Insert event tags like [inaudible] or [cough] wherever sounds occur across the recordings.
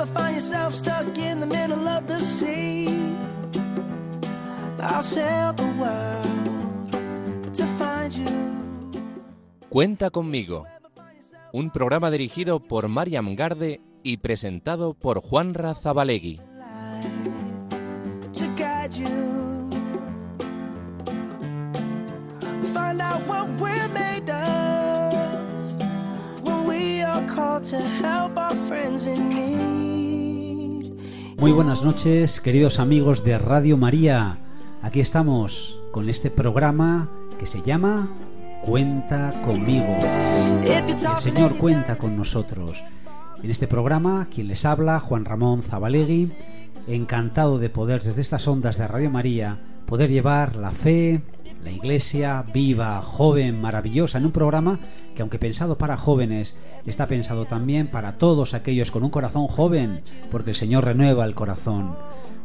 ever find yourself stuck in the middle of the sea, I'll sail the world to find you. Cuenta conmigo. Un programa dirigido por Mariam Garde y presentado por Juan Razabalegui. Find out what we're made of when we are called to help our friends in need. Muy buenas noches, queridos amigos de Radio María. Aquí estamos con este programa que se llama Cuenta conmigo. El Señor cuenta con nosotros. En este programa, quien les habla, Juan Ramón Zabalegui, encantado de poder desde estas ondas de Radio María poder llevar la fe, la iglesia viva, joven, maravillosa, en un programa que aunque pensado para jóvenes, está pensado también para todos aquellos con un corazón joven, porque el Señor renueva el corazón.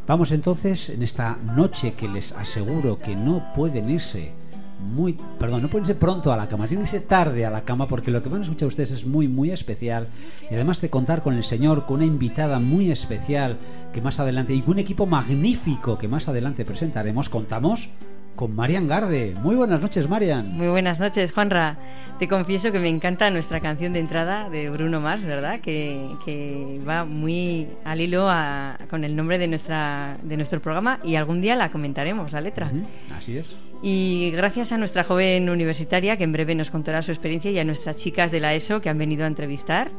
Vamos entonces en esta noche que les aseguro que no pueden irse muy, perdón, no pueden irse pronto a la cama, tienen que irse tarde a la cama porque lo que van a escuchar ustedes es muy, muy especial y además de contar con el Señor, con una invitada muy especial que más adelante y con un equipo magnífico que más adelante presentaremos, contamos con Marian Garde. Muy buenas noches, Marian. Muy buenas noches, Juanra. Te confieso que me encanta nuestra canción de entrada de Bruno Mars, ¿verdad? Que, que va muy al hilo a- con el nombre de, nuestra, de nuestro programa y algún día la comentaremos, la letra. Así es. Y gracias a nuestra joven universitaria, que en breve nos contará su experiencia, y a nuestras chicas de la ESO que han venido a entrevistar.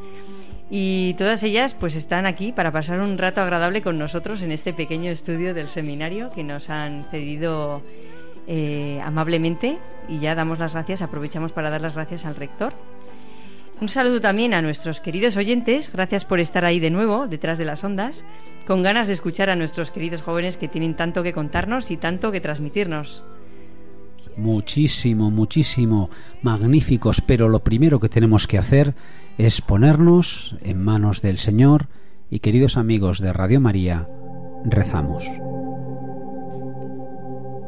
Y todas ellas pues están aquí para pasar un rato agradable con nosotros en este pequeño estudio del seminario que nos han cedido eh, amablemente. Y ya damos las gracias, aprovechamos para dar las gracias al rector. Un saludo también a nuestros queridos oyentes, gracias por estar ahí de nuevo, detrás de las ondas, con ganas de escuchar a nuestros queridos jóvenes que tienen tanto que contarnos y tanto que transmitirnos. Muchísimo, muchísimo, magníficos, pero lo primero que tenemos que hacer es ponernos en manos del Señor y queridos amigos de Radio María, rezamos.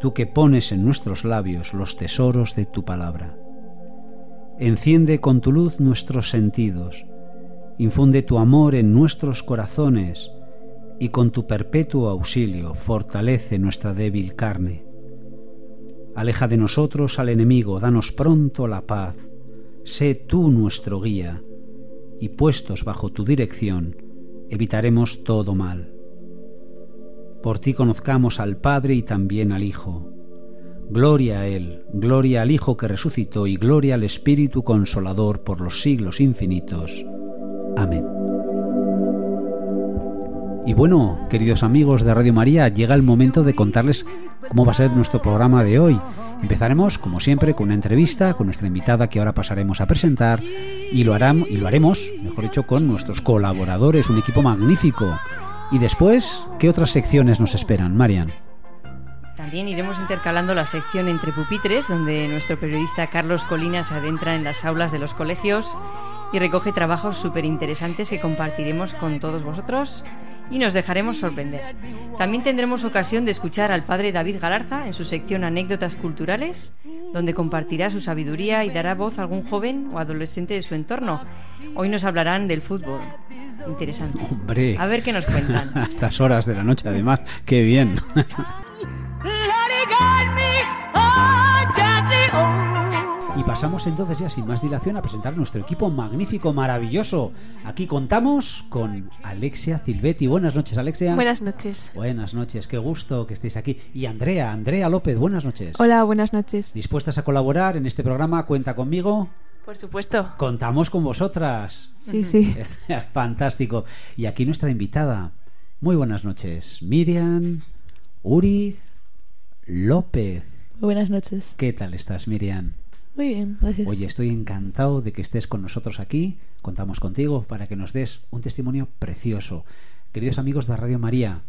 tú que pones en nuestros labios los tesoros de tu palabra. Enciende con tu luz nuestros sentidos, infunde tu amor en nuestros corazones y con tu perpetuo auxilio fortalece nuestra débil carne. Aleja de nosotros al enemigo, danos pronto la paz. Sé tú nuestro guía, y puestos bajo tu dirección, evitaremos todo mal. Por ti conozcamos al Padre y también al Hijo. Gloria a Él, gloria al Hijo que resucitó y gloria al Espíritu Consolador por los siglos infinitos. Amén. Y bueno, queridos amigos de Radio María, llega el momento de contarles cómo va a ser nuestro programa de hoy. Empezaremos, como siempre, con una entrevista con nuestra invitada que ahora pasaremos a presentar y lo, harán, y lo haremos, mejor dicho, con nuestros colaboradores, un equipo magnífico. Y después, ¿qué otras secciones nos esperan, Marian? También iremos intercalando la sección entre pupitres, donde nuestro periodista Carlos Colinas se adentra en las aulas de los colegios y recoge trabajos súper interesantes que compartiremos con todos vosotros y nos dejaremos sorprender. También tendremos ocasión de escuchar al padre David Galarza en su sección Anécdotas Culturales, donde compartirá su sabiduría y dará voz a algún joven o adolescente de su entorno. Hoy nos hablarán del fútbol. Interesante. Hombre. A ver qué nos cuentan. [laughs] A estas horas de la noche, además, qué bien. Y pasamos entonces ya sin más dilación a presentar a nuestro equipo magnífico, maravilloso. Aquí contamos con Alexia Silvetti. Buenas noches, Alexia. Buenas noches. Buenas noches, qué gusto que estéis aquí. Y Andrea, Andrea López, buenas noches. Hola, buenas noches. ¿Dispuestas a colaborar en este programa? Cuenta conmigo. Por supuesto. Contamos con vosotras. Sí, sí. [laughs] Fantástico. Y aquí nuestra invitada. Muy buenas noches. Miriam Uriz López. Muy buenas noches. ¿Qué tal estás, Miriam? Muy bien, gracias. Oye, estoy encantado de que estés con nosotros aquí. Contamos contigo para que nos des un testimonio precioso. Queridos amigos de Radio María,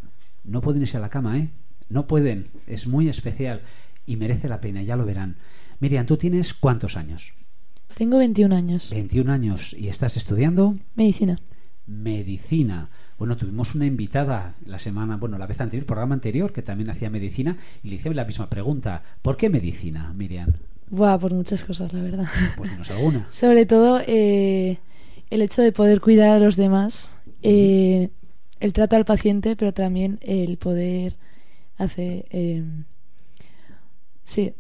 no pueden irse a la cama, ¿eh? No pueden, es muy especial y merece la pena, ya lo verán. Miriam, ¿tú tienes cuántos años? Tengo 21 años. 21 años y estás estudiando Medicina. medicina. Bueno, tuvimos una invitada la semana, bueno, la vez anterior, el programa anterior, que también hacía medicina y le hice la misma pregunta. ¿Por qué medicina, Miriam? Buah, por muchas cosas, la verdad. Pues dinos alguna. [laughs] Sobre todo eh, el hecho de poder cuidar a los demás, eh, el trato al paciente, pero también el poder hacer... eh, sí,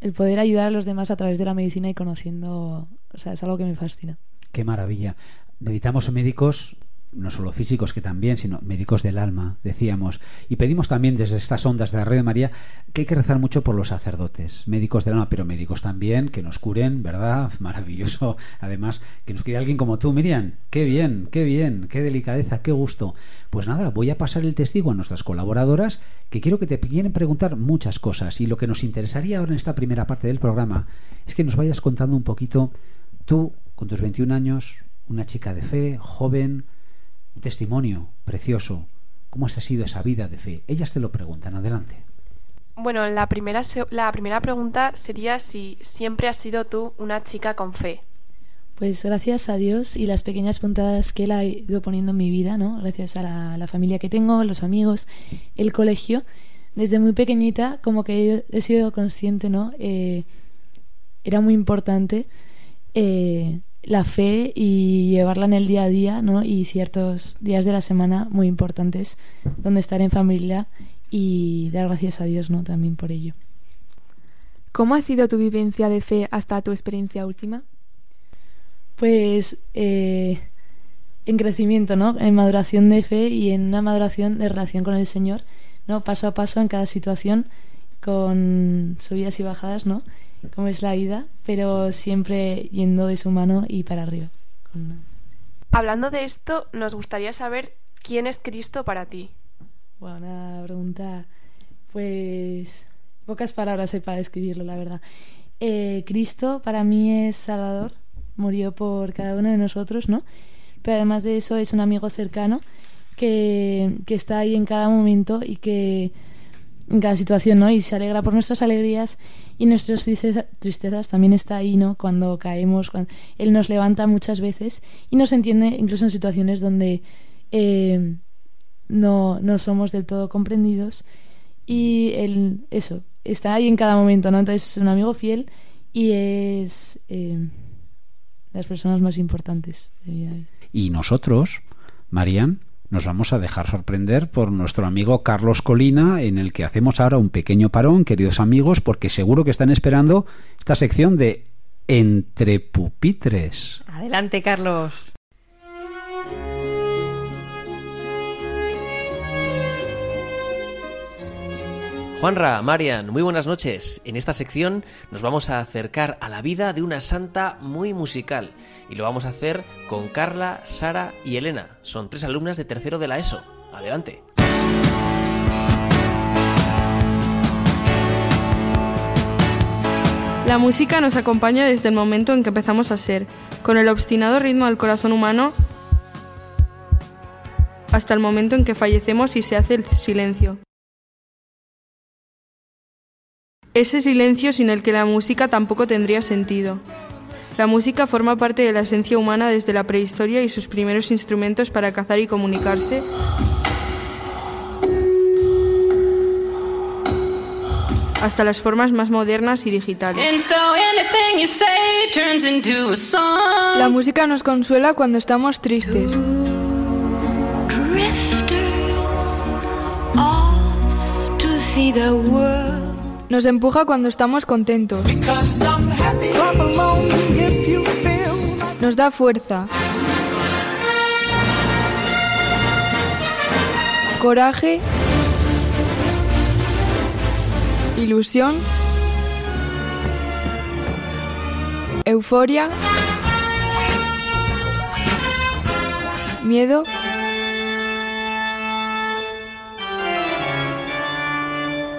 el poder ayudar a los demás a través de la medicina y conociendo... O sea, es algo que me fascina. Qué maravilla. Necesitamos médicos, no solo físicos que también, sino médicos del alma, decíamos. Y pedimos también desde estas ondas de la Radio María que hay que rezar mucho por los sacerdotes, médicos del alma, pero médicos también, que nos curen, ¿verdad? [laughs] Maravilloso. Además, que nos cuide alguien como tú, Miriam. Qué bien, qué bien, qué delicadeza, qué gusto. Pues nada, voy a pasar el testigo a nuestras colaboradoras, que quiero que te quieren preguntar muchas cosas. Y lo que nos interesaría ahora en esta primera parte del programa es que nos vayas contando un poquito, tú, con tus 21 años, una chica de fe, joven, un testimonio precioso. ¿Cómo ha sido esa vida de fe? Ellas te lo preguntan. Adelante. Bueno, la primera, se- la primera pregunta sería si siempre has sido tú una chica con fe. Pues gracias a Dios y las pequeñas puntadas que Él ha ido poniendo en mi vida, ¿no? Gracias a la, la familia que tengo, los amigos, el colegio. Desde muy pequeñita, como que he, he sido consciente, ¿no? Eh, era muy importante eh, la fe y llevarla en el día a día, ¿no? Y ciertos días de la semana muy importantes donde estar en familia y dar gracias a Dios, ¿no? También por ello. ¿Cómo ha sido tu vivencia de fe hasta tu experiencia última? Pues eh, en crecimiento, ¿no? En maduración de fe y en una maduración de relación con el Señor, ¿no? Paso a paso en cada situación, con subidas y bajadas, ¿no? Como es la vida, pero siempre yendo de su mano y para arriba. Hablando de esto, nos gustaría saber quién es Cristo para ti. Bueno, una pregunta, pues pocas palabras hay para describirlo, la verdad. Eh, Cristo para mí es Salvador, murió por cada uno de nosotros, ¿no? Pero además de eso es un amigo cercano que, que está ahí en cada momento y que en cada situación, ¿no? Y se alegra por nuestras alegrías y nuestras tristeza- tristezas también está ahí, ¿no? Cuando caemos, cuando Él nos levanta muchas veces y nos entiende incluso en situaciones donde eh, no, no somos del todo comprendidos y Él, eso, está ahí en cada momento, ¿no? Entonces es un amigo fiel y es eh, las personas más importantes de vida. Y nosotros, Marian, nos vamos a dejar sorprender por nuestro amigo Carlos Colina, en el que hacemos ahora un pequeño parón, queridos amigos, porque seguro que están esperando esta sección de Entre Pupitres. Adelante, Carlos. Juanra, Marian, muy buenas noches. En esta sección nos vamos a acercar a la vida de una santa muy musical y lo vamos a hacer con Carla, Sara y Elena. Son tres alumnas de tercero de la ESO. Adelante. La música nos acompaña desde el momento en que empezamos a ser, con el obstinado ritmo del corazón humano, hasta el momento en que fallecemos y se hace el silencio. Ese silencio sin el que la música tampoco tendría sentido. La música forma parte de la esencia humana desde la prehistoria y sus primeros instrumentos para cazar y comunicarse hasta las formas más modernas y digitales. La música nos consuela cuando estamos tristes. Nos empuja cuando estamos contentos. Nos da fuerza. Coraje. Ilusión. Euforia. Miedo.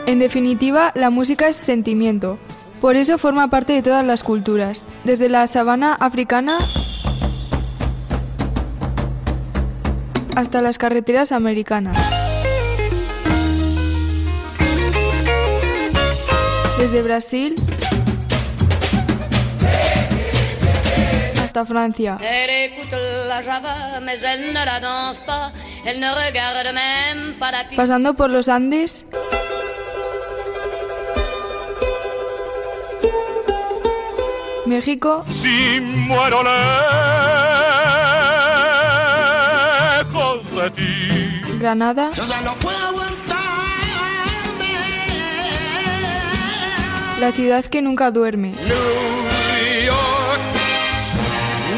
En definitiva, la música es sentimiento. Por eso forma parte de todas las culturas, desde la sabana africana hasta las carreteras americanas. Desde Brasil hasta Francia. Pasando por los Andes México. Si muero lejos de ti. Granada. Yo ya no puedo aguantarme. La ciudad que nunca duerme. New York,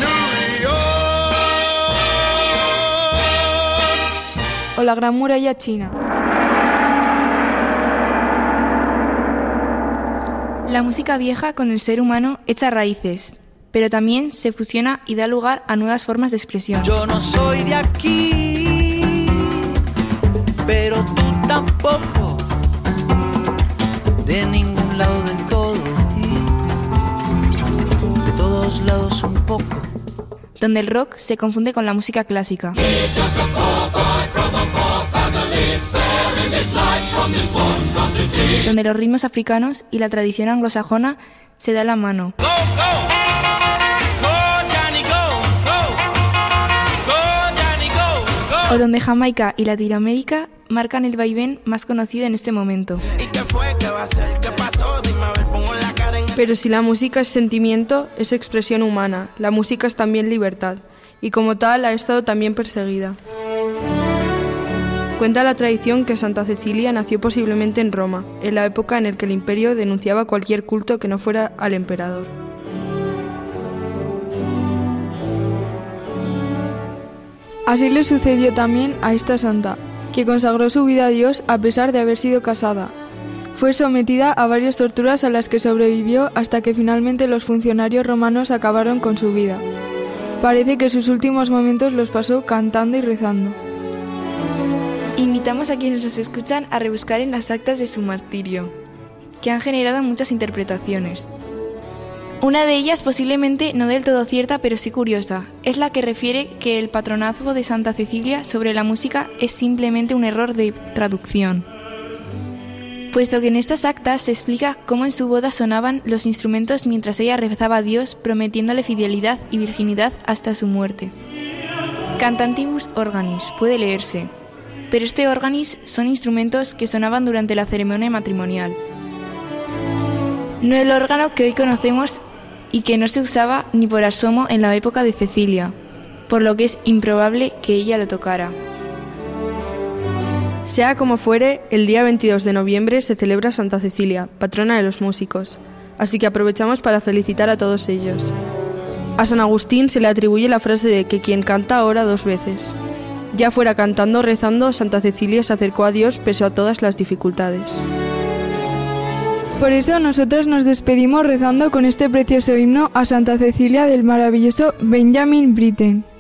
New York. O la Gran Muralla China. La música vieja con el ser humano echa raíces, pero también se fusiona y da lugar a nuevas formas de expresión. Yo no soy de aquí, pero tú tampoco. De ningún lado del todo y de todos lados un poco. donde el rock se confunde con la música clásica. Donde los ritmos africanos y la tradición anglosajona se dan la mano. O donde Jamaica y Latinoamérica marcan el vaivén más conocido en este momento. Pero si la música es sentimiento, es expresión humana, la música es también libertad, y como tal ha estado también perseguida. Cuenta la tradición que Santa Cecilia nació posiblemente en Roma, en la época en la que el imperio denunciaba cualquier culto que no fuera al emperador. Así le sucedió también a esta santa, que consagró su vida a Dios a pesar de haber sido casada. Fue sometida a varias torturas a las que sobrevivió hasta que finalmente los funcionarios romanos acabaron con su vida. Parece que sus últimos momentos los pasó cantando y rezando. Invitamos a quienes nos escuchan a rebuscar en las actas de su martirio, que han generado muchas interpretaciones. Una de ellas, posiblemente no del todo cierta, pero sí curiosa, es la que refiere que el patronazgo de Santa Cecilia sobre la música es simplemente un error de traducción. Puesto que en estas actas se explica cómo en su boda sonaban los instrumentos mientras ella rezaba a Dios prometiéndole fidelidad y virginidad hasta su muerte. Cantantibus organis puede leerse, pero este organis son instrumentos que sonaban durante la ceremonia matrimonial. No el órgano que hoy conocemos y que no se usaba ni por asomo en la época de Cecilia, por lo que es improbable que ella lo tocara. Sea como fuere, el día 22 de noviembre se celebra Santa Cecilia, patrona de los músicos, así que aprovechamos para felicitar a todos ellos. A San Agustín se le atribuye la frase de que quien canta ora dos veces. Ya fuera cantando o rezando, Santa Cecilia se acercó a Dios pese a todas las dificultades. Por eso nosotros nos despedimos rezando con este precioso himno a Santa Cecilia del maravilloso Benjamin Britten.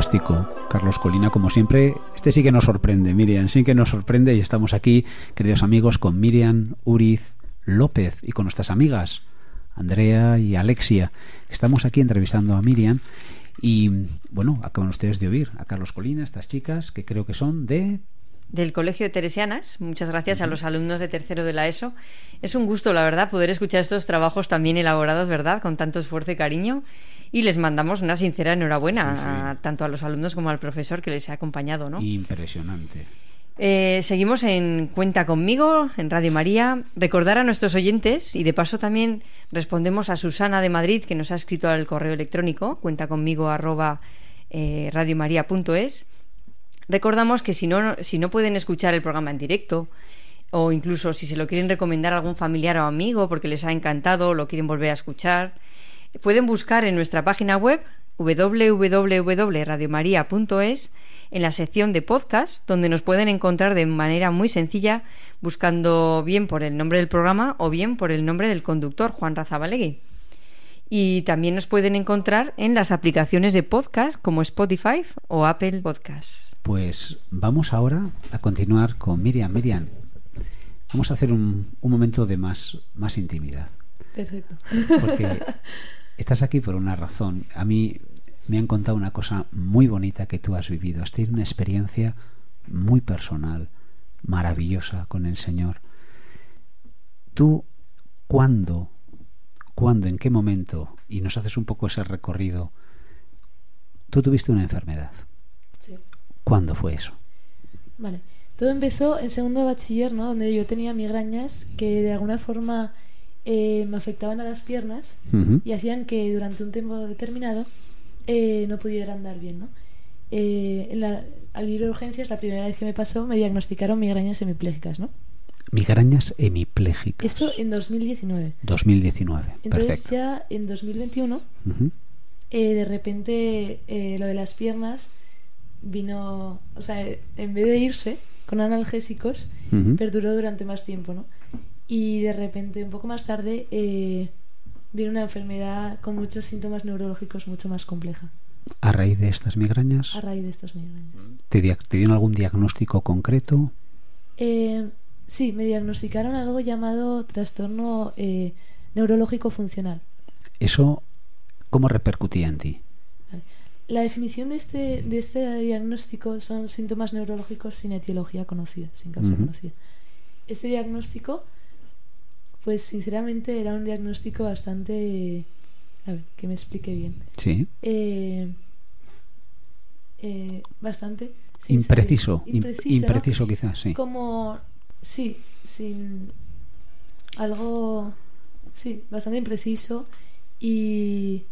Fantástico. Carlos Colina, como siempre, este sí que nos sorprende, Miriam, sí que nos sorprende y estamos aquí, queridos amigos, con Miriam Uriz López y con nuestras amigas Andrea y Alexia. Estamos aquí entrevistando a Miriam y, bueno, acaban ustedes de oír a Carlos Colina, estas chicas que creo que son de del Colegio de Teresianas. Muchas gracias a los alumnos de tercero de la ESO. Es un gusto, la verdad, poder escuchar estos trabajos tan bien elaborados, ¿verdad? Con tanto esfuerzo y cariño. Y les mandamos una sincera enhorabuena, Sí, sí. a- tanto a los alumnos como al profesor que les ha acompañado, ¿no? impresionante. Eh, seguimos en Cuenta conmigo, en Radio María. Recordar a nuestros oyentes y de paso también respondemos a Susana de Madrid que nos ha escrito al correo electrónico cuenta conmigo arroba eh, radiomaria.es. Recordamos que si no, si no pueden escuchar el programa en directo o incluso si se lo quieren recomendar a algún familiar o amigo porque les ha encantado o lo quieren volver a escuchar, pueden buscar en nuestra página web www.radiomaria.es en la sección de podcast, donde nos pueden encontrar de manera muy sencilla buscando bien por el nombre del programa o bien por el nombre del conductor, Juan Razabalegui. Y también nos pueden encontrar en las aplicaciones de podcast como Spotify o Apple Podcasts. Pues vamos ahora a continuar con Miriam. Miriam, Vamos a hacer un, un momento de más, más intimidad. Perfecto. Porque [laughs] estás aquí por una razón. A mí me han contado una cosa muy bonita que tú has vivido. Has tenido una experiencia muy personal, maravillosa con el Señor. Tú, ¿cuándo, cuándo, en qué momento, y nos haces un poco ese recorrido, tú tuviste una enfermedad? Sí. ¿Cuándo fue eso? Vale. Todo empezó en segundo de bachiller, ¿no? Donde yo tenía migrañas que de alguna forma eh, me afectaban a las piernas y hacían que durante un tiempo determinado eh, no pudiera andar bien, ¿no? Eh, en la- al ir a urgencias, la primera vez que me pasó, me diagnosticaron migrañas hemiplégicas, ¿no? Migrañas hemiplégicas. Eso en 2019. 2019. Entonces Perfecto. ya en 2021 Ujú. eh, de repente lo de las piernas vino, o sea, en vez de irse con analgésicos, perduró durante más tiempo, ¿no? Y de repente, un poco más tarde, eh, vino una enfermedad con muchos síntomas neurológicos mucho más compleja A raíz de estas migrañas, a raíz de estas migrañas. ¿te, te dieron algún diagnóstico concreto? Eh, sí, me diagnosticaron algo llamado trastorno eh, neurológico funcional. ¿Eso cómo repercutía en ti? La definición de este, de este diagnóstico son síntomas neurológicos sin etiología conocida, sin causa Ujú. conocida. Este diagnóstico, pues sinceramente era un diagnóstico bastante... A ver, que me explique bien. Sí. Eh, eh, bastante... Impreciso, impreciso, ¿no? impreciso quizás, sí. Como... Sí, sin... Algo... Sí, bastante impreciso y...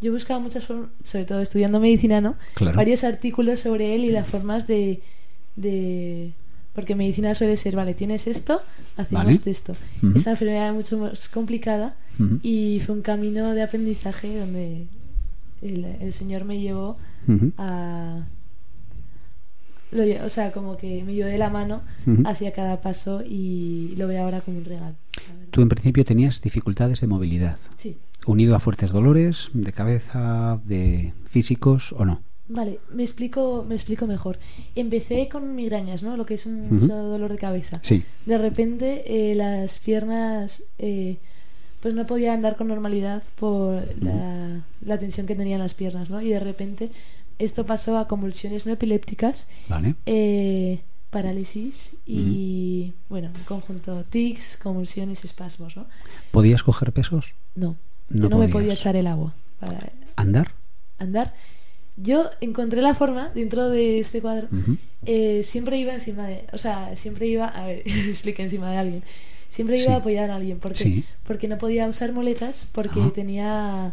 Yo buscaba muchas formas, sobre todo estudiando medicina, ¿no? Claro. Varios artículos sobre él y las formas de, de... Porque medicina suele ser, vale, tienes esto, hacemos Vale. esto. Ujú. Esta enfermedad es mucho más complicada y fue un camino de aprendizaje donde el, el Señor me llevó a... lo o sea, como que me llevó de la mano hacia cada paso y lo veo ahora como un regalo. Tú en principio tenías dificultades de movilidad, Sí. unido a fuertes dolores de cabeza, de físicos o no. Vale, me explico, me explico mejor. Empecé con migrañas, ¿no? Lo que es un dolor de cabeza. Sí. De repente eh, las piernas, eh, pues no podía andar con normalidad por la, la tensión que tenía en las piernas, ¿no? Y de repente esto pasó a convulsiones no epilépticas, Vale. eh, parálisis y, bueno, en conjunto tics, convulsiones, espasmos, ¿no? ¿Podías coger pesos? No, No yo no me podía echar el agua para ¿Andar? andar. Yo encontré la forma dentro de este cuadro. Eh, siempre iba encima de, o sea, siempre iba, a ver, [laughs] explique encima de alguien. Siempre iba Sí. a apoyar a alguien porque Sí. porque no podía usar muletas porque Ah. tenía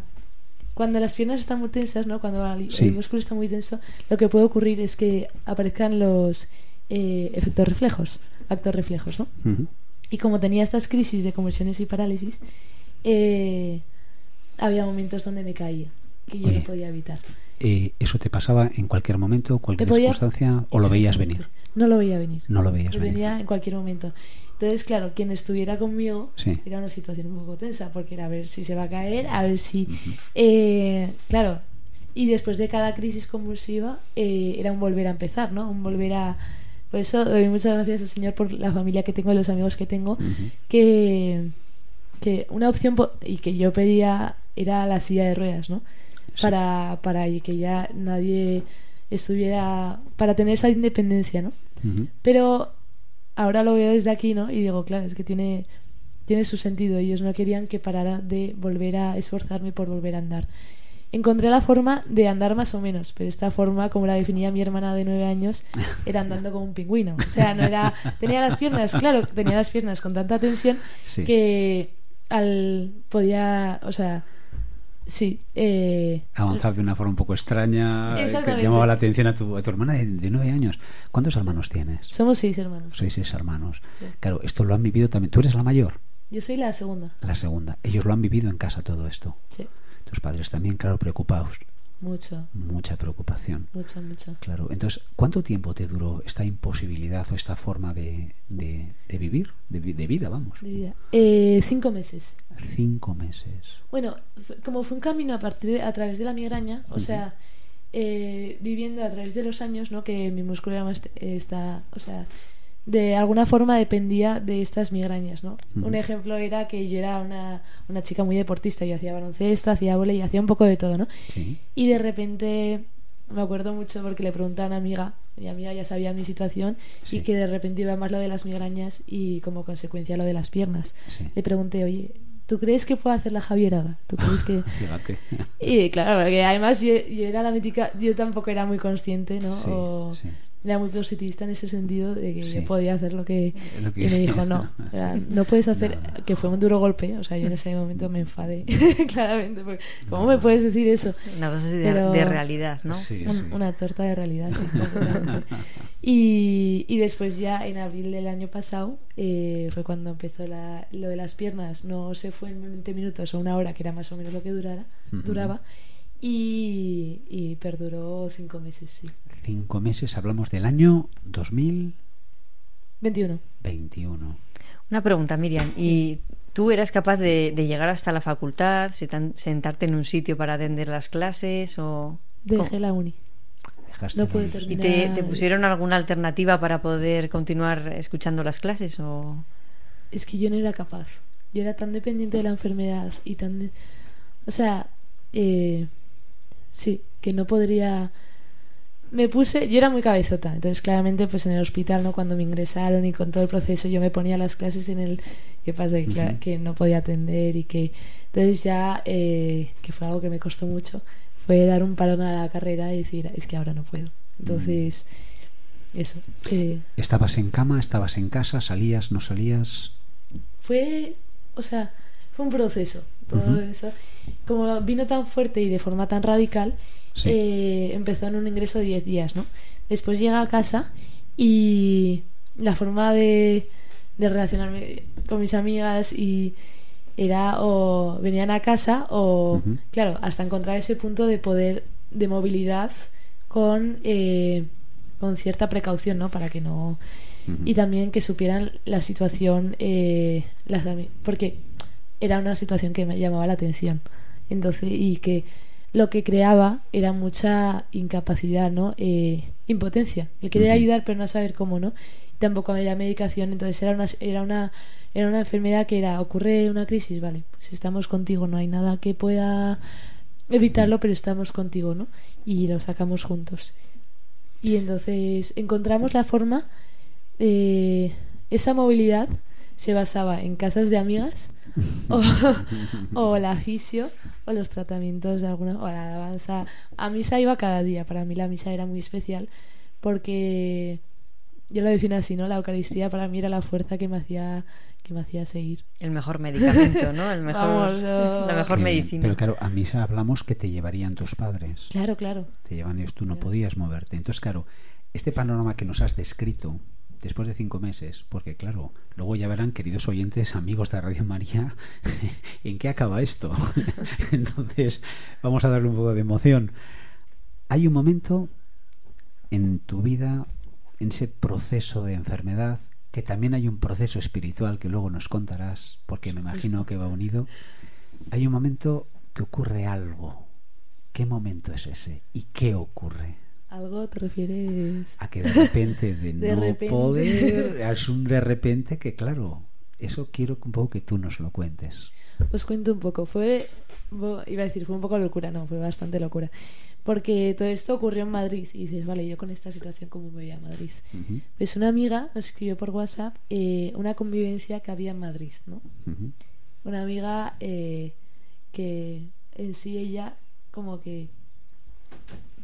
cuando las piernas están muy tensas, ¿no? Cuando el, Sí. el músculo está muy tenso, lo que puede ocurrir es que aparezcan los eh, efectos reflejos, actos reflejos, ¿no? Y como tenía estas crisis de convulsiones y parálisis, eh, había momentos donde me caía que yo Oye. no podía evitar. Eh, ¿Eso te pasaba en cualquier momento, cualquier podía- circunstancia o lo veías venir? No lo veía venir. No lo veías venir. venía en cualquier momento. Entonces, claro, quien estuviera conmigo Sí. era una situación un poco tensa, porque era a ver si se va a caer, a ver si... eh, claro, y después de cada crisis convulsiva eh, era un volver a empezar, ¿no? Un volver a... Por eso doy muchas gracias al Señor por la familia que tengo y los amigos que tengo, que, que una opción po- y que yo pedía era la silla de ruedas, ¿no? Para, para que ya nadie estuviera... para tener esa independencia, ¿no? Pero ahora lo veo desde aquí, ¿no? Y digo, claro, es que tiene, tiene su sentido. Ellos no querían que parara de volver a esforzarme por volver a andar. Encontré la forma de andar más o menos, pero esta forma, como la definía mi hermana de nueve años, [laughs] era andando como un pingüino. O sea, no era. Tenía las piernas, claro, tenía las piernas con tanta tensión Sí. que al. podía. O sea, sí. Eh, Avanzar de una forma un poco extraña, eh, que llamaba la atención a tu, a tu hermana de, de nueve años. ¿Cuántos hermanos tienes? somos seis hermanos. Sois seis hermanos. Sí. Claro, esto lo han vivido también. ¿Tú eres la mayor? Yo soy la segunda. La segunda. Ellos lo han vivido en casa todo esto. Sí, Tus padres también, claro, preocupados. Mucho, Mucha preocupación. mucho, mucho. Claro. Entonces, ¿cuánto tiempo te duró esta imposibilidad o esta forma de, de, de vivir? De, vi- de vida, vamos. de vida. Eh, cinco meses. Cinco meses. Bueno, como fue un camino a partir de- a través de la migraña, o sea, eh, viviendo a través de los años, ¿no? Que mi músculo era más, eh, está, o sea, de alguna forma dependía de estas migrañas, ¿no? Un ejemplo era que yo era una, una chica muy deportista, yo hacía baloncesto, hacía volei, hacía un poco de todo, ¿no? Sí. Y de repente me acuerdo mucho porque le pregunté a una amiga, mi amiga ya sabía mi situación Sí. y que de repente iba más lo de las migrañas y como consecuencia lo de las piernas. Sí. Le pregunté, oye, ¿tú crees que puedo hacer la Javierada? ¿Tú crees que...? [laughs] Fíjate. [laughs] Y claro, porque además yo, yo era la mítica, yo tampoco era muy consciente, ¿no? Sí, o sí. Era muy positivista en ese sentido de que Sí. yo podía hacer lo que... Lo que y me dijo, no, [laughs] o sea, Sí. no puedes hacer... Que fue un duro golpe, o sea, yo en ese momento me enfadé, [laughs] claramente, porque ¿cómo me puedes decir eso? Una dosis de, Pero- de realidad, ¿no? Sí, Un- sí. Una torta de realidad, sí, [laughs] y, y después ya en abril del año pasado eh, fue cuando empezó la- lo de las piernas. No se fue en 20 minutos o una hora, que era más o menos lo que durara, duraba. Y, y perduró cinco meses, sí. Cinco meses, hablamos del año 2021. 21. Una pregunta, Miriam. ¿Y tú eras capaz de, de llegar hasta la facultad, sentarte en un sitio para atender las clases o...? Dejé ¿Cómo? la uni. Dejaste No la pude. ¿Y terminar. te, te pusieron alguna alternativa para poder continuar escuchando las clases o...? Es que yo no era capaz. Yo era tan dependiente de la enfermedad y tan... de- O sea, eh, sí, que no podría... Me puse... Yo era muy cabezota, entonces claramente pues en el hospital, ¿no? Cuando me ingresaron y con todo el proceso yo me ponía las clases en el... ¿Qué pasa? Que, no podía atender y que... Entonces ya, eh, que fue algo que me costó mucho, fue dar un parón a la carrera y decir, es que ahora no puedo. Entonces, eso. eh, ¿Estabas en cama? ¿Estabas en casa? ¿Salías? ¿No salías? fue, o sea, fue un proceso. Todo eso. Como vino tan fuerte y de forma tan radical, Sí. eh, empezó en un ingreso de 10 días, ¿no? Después llega a casa y la forma de, de relacionarme con mis amigas y era o venían a casa o, claro, hasta encontrar ese punto de poder, de movilidad con, eh, con cierta precaución, ¿no? Para que no... Y también que supieran la situación, eh, las porque era una situación que me llamaba la atención. Entonces, y que lo que creaba era mucha incapacidad, ¿no? Eh, impotencia. El querer ayudar pero no saber cómo, ¿no? Tampoco había medicación, entonces era una, era una, era una enfermedad que era, ocurre una crisis, vale, pues estamos contigo, no hay nada que pueda evitarlo, pero estamos contigo, ¿no? Y lo sacamos juntos. Y entonces encontramos la forma, eh, esa movilidad se basaba en casas de amigas o, [laughs] o la fisio o los tratamientos de alguna o la alabanza. A misa iba cada día, para mí la misa era muy especial porque yo lo defino así, ¿no? La Eucaristía para mí era la fuerza que me hacía que me hacía seguir. El mejor medicamento, ¿no? El mejor, Vamos, yo- la mejor Que- medicina. Pero claro, a misa hablamos que te llevarían tus padres. Claro, claro. Te llevan ellos, tú no podías moverte. Entonces, claro, este panorama que nos has descrito después de cinco meses, porque claro, luego ya verán, queridos oyentes, amigos de Radio María, [laughs] en qué acaba esto. [laughs] Entonces, vamos a darle un poco de emoción. Hay un momento en tu vida, en ese proceso de enfermedad, que también hay un proceso espiritual que luego nos contarás, porque me imagino que va unido. Hay un momento que ocurre algo. ¿Qué momento es ese? ¿Y qué ocurre? ¿Algo te refieres? A que de repente de, [laughs] De no repente. poder, es un de repente que claro, eso quiero un poco que tú nos lo cuentes. Os cuento un poco. Fue, iba a decir, fue un poco locura, no, fue bastante locura. Porque todo esto ocurrió en Madrid y dices, vale, yo con esta situación, ¿cómo me voy a Madrid? Ujú, Pues una amiga nos escribió por WhatsApp eh, una convivencia que había en Madrid, ¿no? ujú. Una amiga eh, que en sí ella, como que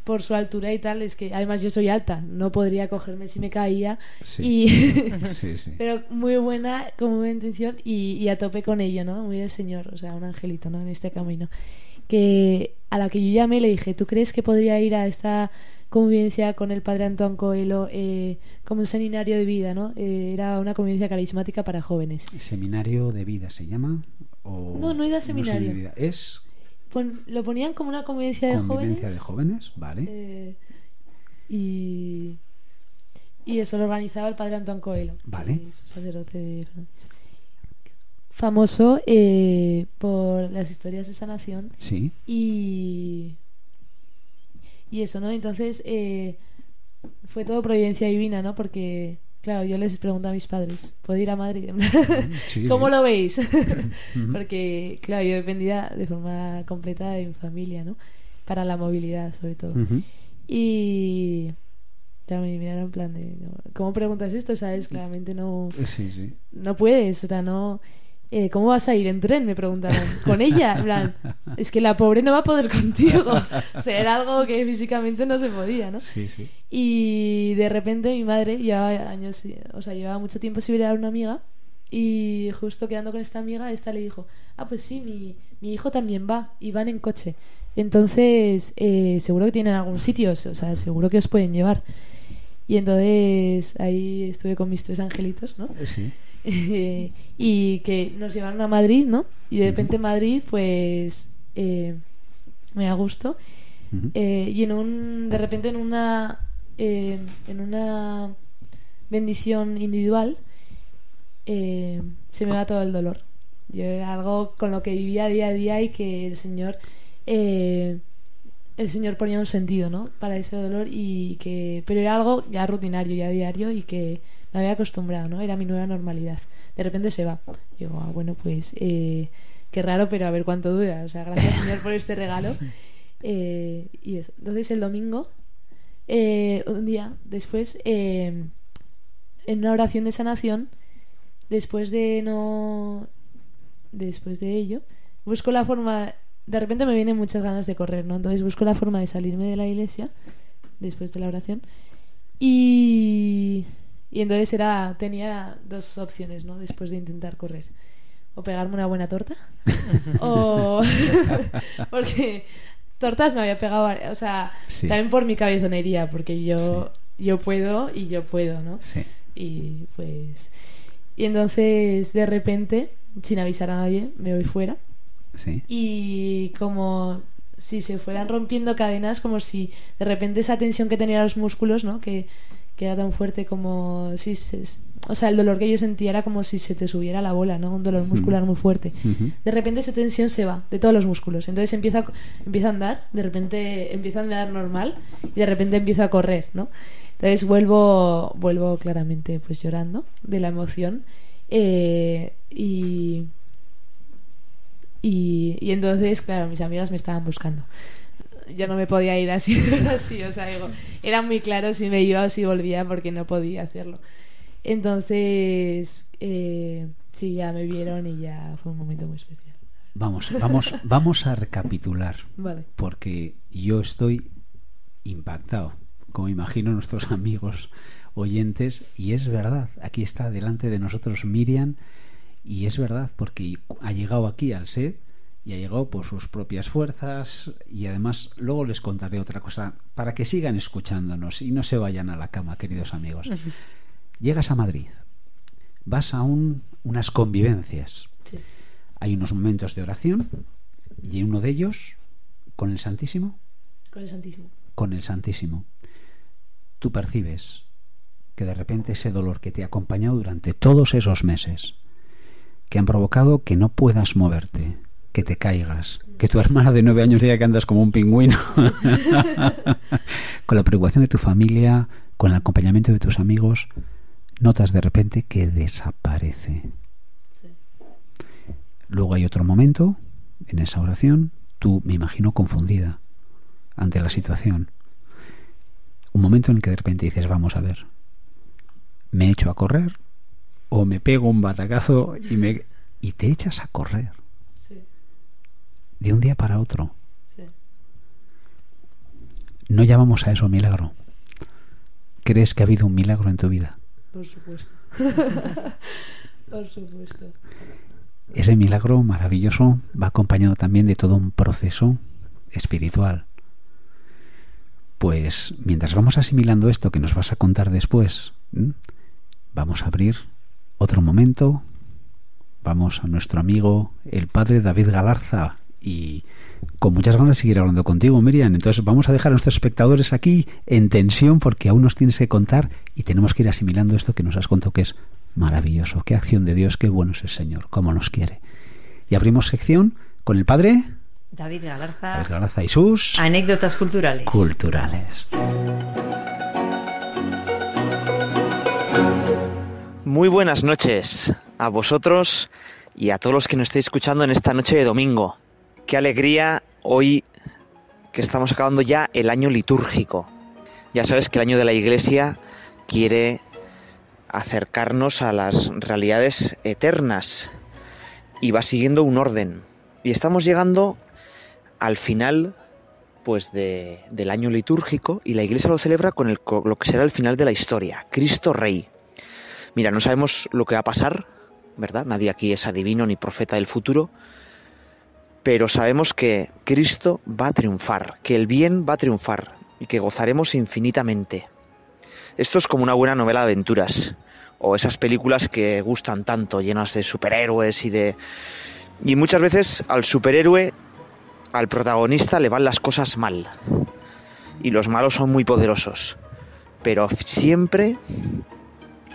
por su altura y tal, es que además yo soy alta, no podría cogerme si me caía. Sí. Y, [laughs] [laughs] Sí, sí. Pero muy buena, con muy buena intención y, y a tope con ello, ¿no? Muy del Señor, o sea, un angelito, ¿no? En este camino. Que a la que yo llamé le dije, ¿tú crees que podría ir a esta convivencia con el padre Antoine Coelho eh, como un seminario de vida, ¿no? Eh, era una convivencia carismática para jóvenes. ¿Seminario de vida se llama? O No, no era seminario. vida. Es Pon- lo ponían como una convivencia de convivencia jóvenes. de jóvenes, ¿vale? eh, y, y eso lo organizaba el padre Antoine Coelho. Vale. sacerdote de famoso eh, por las historias de sanación Sí. y y eso no entonces eh, fue todo providencia divina no porque claro, yo les pregunto a mis padres, ¿puedo ir a Madrid? [laughs] sí, ¿Cómo sí. lo veis? [laughs] Porque, claro, yo dependía de forma completa de mi familia, ¿no? Para la movilidad, sobre todo. Y... Claro, me miraron en plan de... ¿Cómo preguntas esto? ¿Sabes? Claramente no... Sí, sí. No puedes, o sea, no... eh, ¿Cómo vas a ir en tren? Me preguntaron. ¿Con ella? En plan, es que la pobre no va a poder [laughs] contigo. O sea, era algo que físicamente no se podía, ¿no? Sí, sí. Y de repente mi madre llevaba años, o sea, llevaba mucho tiempo sin ver a una amiga y justo quedando con esta amiga, esta le dijo, ah, pues sí, mi, mi hijo también va y van en coche. Entonces, eh, seguro que tienen algún sitio, o sea, seguro que os pueden llevar. Y entonces ahí estuve con mis tres angelitos, ¿no? Sí. Eh, [laughs] y que nos llevaron a Madrid, ¿no? Y de repente Madrid, pues, eh, muy a gusto. Eh, y en un, de repente en una, eh, en una bendición individual, eh, se me va todo el dolor. Yo era algo con lo que vivía día a día y que el Señor, eh, el Señor ponía un sentido, ¿no? Para ese dolor y que, pero era algo ya rutinario, ya diario y que me había acostumbrado, ¿no? Era mi nueva normalidad. De repente se va. Y digo, ah, bueno, pues eh, qué raro, pero a ver cuánto dura. O sea, gracias Señor por este regalo. [laughs] Eh, y eso. Entonces el domingo, eh, un día después, eh, en una oración de sanación, después de no. Después de ello, busco la forma. De repente me vienen muchas ganas de correr, ¿no? Entonces busco la forma de salirme de la iglesia después de la oración. Y. Y entonces era, tenía dos opciones, ¿no? Después de intentar correr. O pegarme una buena torta. [laughs] o. [laughs] porque tortas me había pegado. O sea, Sí. también por mi cabezonería, porque yo, yo puedo y yo puedo, ¿no? Sí. Y pues. Y entonces, de repente, sin avisar a nadie, me voy fuera. Sí. Y como si se fueran rompiendo cadenas, como si de repente esa tensión que tenía los músculos, ¿no? Que, que era tan fuerte como si se, o sea, el dolor que yo sentía era como si se te subiera la bola, ¿no? Un dolor muscular muy fuerte. Ujú. De repente esa tensión se va de todos los músculos. Entonces empieza, empieza a andar, de repente empieza a andar normal y de repente empiezo a correr, ¿no? Entonces vuelvo, vuelvo claramente pues llorando de la emoción eh, y, y, y entonces, claro, mis amigas me estaban buscando. Yo no me podía ir así, [laughs] así, o sea, digo, era muy claro si me iba o si volvía porque no podía hacerlo. Entonces, eh, sí, ya me vieron y ya fue un momento muy especial. Vamos, vamos, vamos a recapitular. Vale. Porque yo estoy impactado, como imagino nuestros amigos oyentes, y es verdad, aquí está delante de nosotros Miriam, y es verdad, porque ha llegado aquí al set y ha llegado por sus propias fuerzas, y además luego les contaré otra cosa, para que sigan escuchándonos y no se vayan a la cama, queridos amigos. [laughs] Llegas a Madrid, vas a un, unas convivencias, Sí. hay unos momentos de oración y uno de ellos con el Santísimo, Con el Santísimo. con el Santísimo. Tú percibes que de repente ese dolor que te ha acompañado durante todos esos meses, que han provocado que no puedas moverte, que te caigas, que tu hermana de nueve años diga que andas como un pingüino, [laughs] con la preocupación de tu familia, con el acompañamiento de tus amigos, notas de repente que desaparece. Luego hay otro momento en esa oración, tú me imagino confundida ante la situación. Un momento en el que de repente dices, vamos a ver, me echo a correr o me pego un batacazo y me y te echas a correr de un día para otro. sí. No llamamos a eso milagro. ¿Crees que ha habido un milagro en tu vida? Por supuesto. [laughs] Por supuesto. Ese milagro maravilloso va acompañado también de todo un proceso espiritual. Pues mientras vamos asimilando esto que nos vas a contar después, ¿m? vamos a abrir otro momento. Vamos a nuestro amigo, el padre David Galarza, y con muchas ganas de seguir hablando contigo, Miriam. Entonces vamos a dejar a nuestros espectadores aquí en tensión porque aún nos tienes que contar y tenemos que ir asimilando esto que nos has contado que es maravilloso. Qué acción de Dios, qué bueno es el Señor, cómo nos quiere. Y abrimos sección con el padre David Galarza. David Galarza y sus Anécdotas culturales. culturales. Muy buenas noches a vosotros y a todos los que nos estáis escuchando en esta noche de domingo. Qué alegría hoy que estamos acabando ya el año litúrgico. Ya sabes que el año de la Iglesia quiere acercarnos a las realidades eternas y va siguiendo un orden. Y estamos llegando al final pues de- del año litúrgico y la Iglesia lo celebra con el, co- lo que será el final de la historia, Cristo Rey. Mira, no sabemos lo que va a pasar, ¿verdad? Nadie aquí es adivino ni profeta del futuro, pero sabemos que Cristo va a triunfar, que el bien va a triunfar y que gozaremos infinitamente. Esto es como una buena novela de aventuras o esas películas que gustan tanto, llenas de superhéroes y de y muchas veces al superhéroe, al protagonista le van las cosas mal. Y los malos son muy poderosos, pero siempre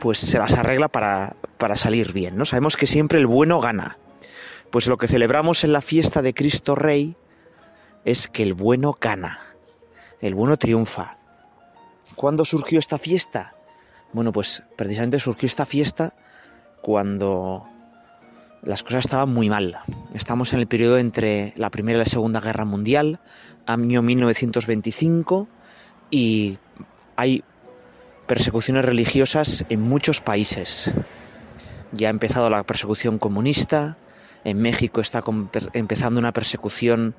pues se las arregla para, para salir bien, ¿no? Sabemos que siempre el bueno gana. Pues lo que celebramos en la fiesta de Cristo Rey es que el bueno gana, el bueno triunfa. ¿Cuándo surgió esta fiesta? Bueno, pues precisamente surgió esta fiesta cuando las cosas estaban muy mal. Estamos en el periodo entre la Primera y la Segunda Guerra Mundial, año 1925, y hay persecuciones religiosas en muchos países. Ya ha empezado la persecución comunista, en México está empezando una persecución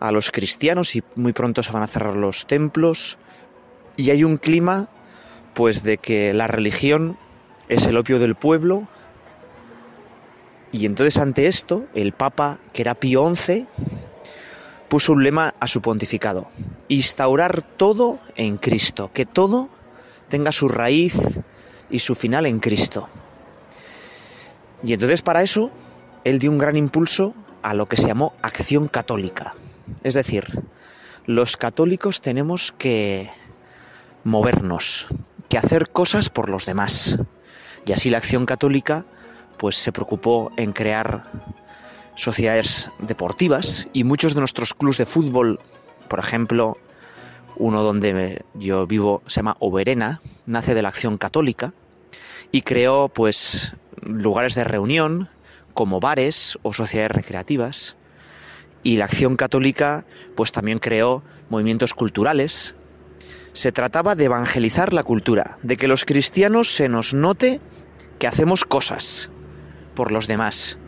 a los cristianos y muy pronto se van a cerrar los templos. Y hay un clima pues de que la religión es el opio del pueblo. Y entonces ante esto el Papa, que era Pío XI, puso un lema a su pontificado, instaurar todo en Cristo, que todo tenga su raíz y su final en Cristo. Y entonces para eso él dio un gran impulso a lo que se llamó acción católica. Es decir, los católicos tenemos que movernos, que hacer cosas por los demás. Y así la acción católica pues se preocupó en crear sociedades deportivas y muchos de nuestros clubes de fútbol, por ejemplo, uno donde yo vivo se llama Oberena, nace de la acción católica y creó pues lugares de reunión como bares o sociedades recreativas y la acción católica pues también creó movimientos culturales. Se trataba de evangelizar la cultura, de que los cristianos se nos note que hacemos cosas por los demás.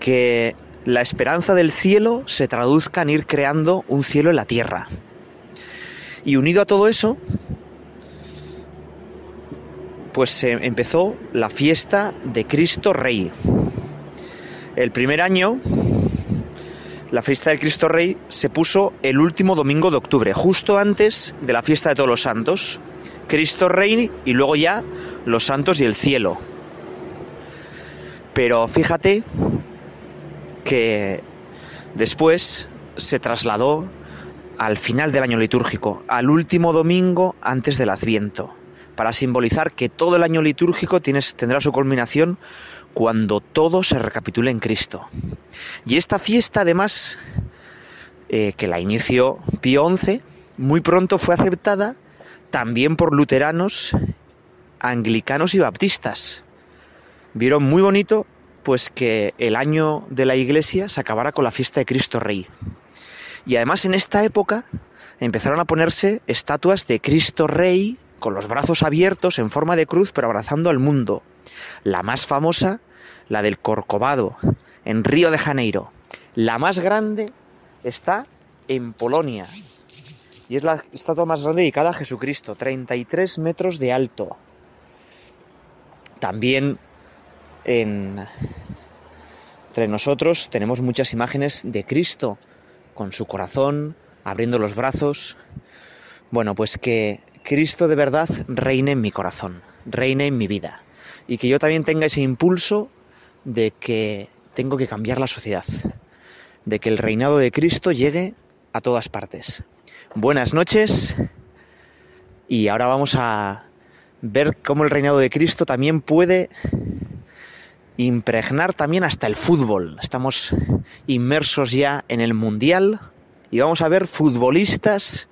Que la esperanza del cielo se traduzca en ir creando un cielo en la tierra. Y unido a todo eso, pues se empezó la fiesta de Cristo Rey. El primer año, la fiesta del Cristo Rey se puso el último domingo de octubre, justo antes de la fiesta de todos los santos. Cristo Rey y luego ya los santos y el cielo. Pero fíjate que después se trasladó al final del año litúrgico, al último domingo antes del Adviento, para simbolizar que todo el año litúrgico tendrá su culminación cuando todo se recapitule en Cristo. Y esta fiesta, además, eh, que la inició Pío XI, muy pronto fue aceptada también por luteranos, anglicanos y baptistas. Vieron muy bonito pues que el año de la iglesia se acabara con la fiesta de Cristo Rey. Y además en esta época empezaron a ponerse estatuas de Cristo Rey con los brazos abiertos en forma de cruz pero abrazando al mundo. La más famosa, la del Corcovado, en Río de Janeiro. La más grande está en Polonia. Y es la estatua más grande dedicada a Jesucristo, 33 metros de alto. También en, entre nosotros tenemos muchas imágenes de Cristo con su corazón, abriendo los brazos. Bueno, pues que Cristo de verdad reine en mi corazón, reine en mi vida. Y que yo también tenga ese impulso de que tengo que cambiar la sociedad, de que el reinado de Cristo llegue a todas partes. Buenas noches y ahora vamos a ver cómo el reinado de Cristo también puede impregnar también hasta el fútbol. Estamos inmersos ya en el Mundial y vamos a ver futbolistas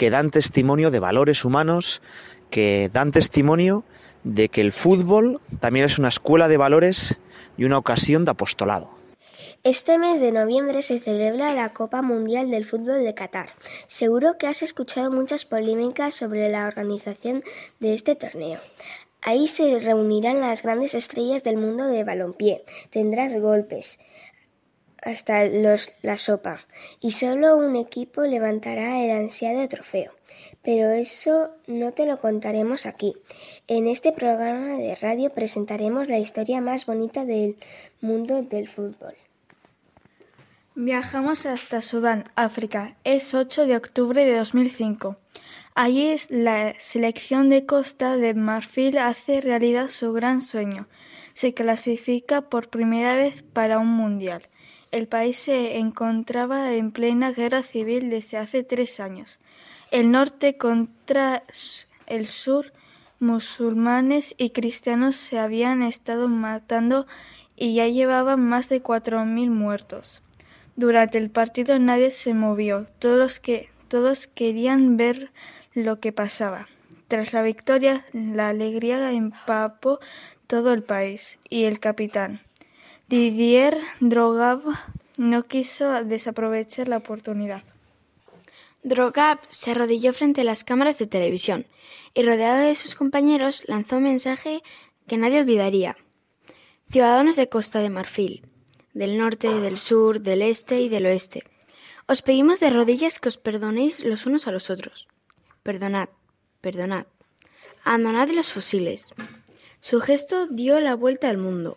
que dan testimonio de valores humanos, que dan testimonio de que el fútbol también es una escuela de valores y una ocasión de apostolado. Este mes de noviembre se celebra la Copa Mundial del Fútbol de Qatar. Seguro que has escuchado muchas polémicas sobre la organización de este torneo. Ahí se reunirán las grandes estrellas del mundo de balompié. Tendrás golpes hasta los, la sopa y solo un equipo levantará el ansiado trofeo. Pero eso no te lo contaremos aquí. En este programa de radio presentaremos la historia más bonita del mundo del fútbol. Viajamos hasta Sudán, África. Es 8 de octubre de 2005. Allí la selección de Costa de Marfil hace realidad su gran sueño. Se clasifica por primera vez para un mundial. El país se encontraba en plena guerra civil desde hace tres años. El norte contra el sur, musulmanes y cristianos se habían estado matando y ya llevaban más de cuatro mil muertos. Durante el partido nadie se movió, todos, que, todos querían ver lo que pasaba. Tras la victoria, la alegría empapó todo el país y el capitán. Didier Drogba no quiso desaprovechar la oportunidad. Drogab se arrodilló frente a las cámaras de televisión y rodeado de sus compañeros lanzó un mensaje que nadie olvidaría. Ciudadanos de Costa de Marfil, del norte, del sur, del este y del oeste, os pedimos de rodillas que os perdonéis los unos a los otros. Perdonad, perdonad. Abandonad los fusiles. Su gesto dio la vuelta al mundo,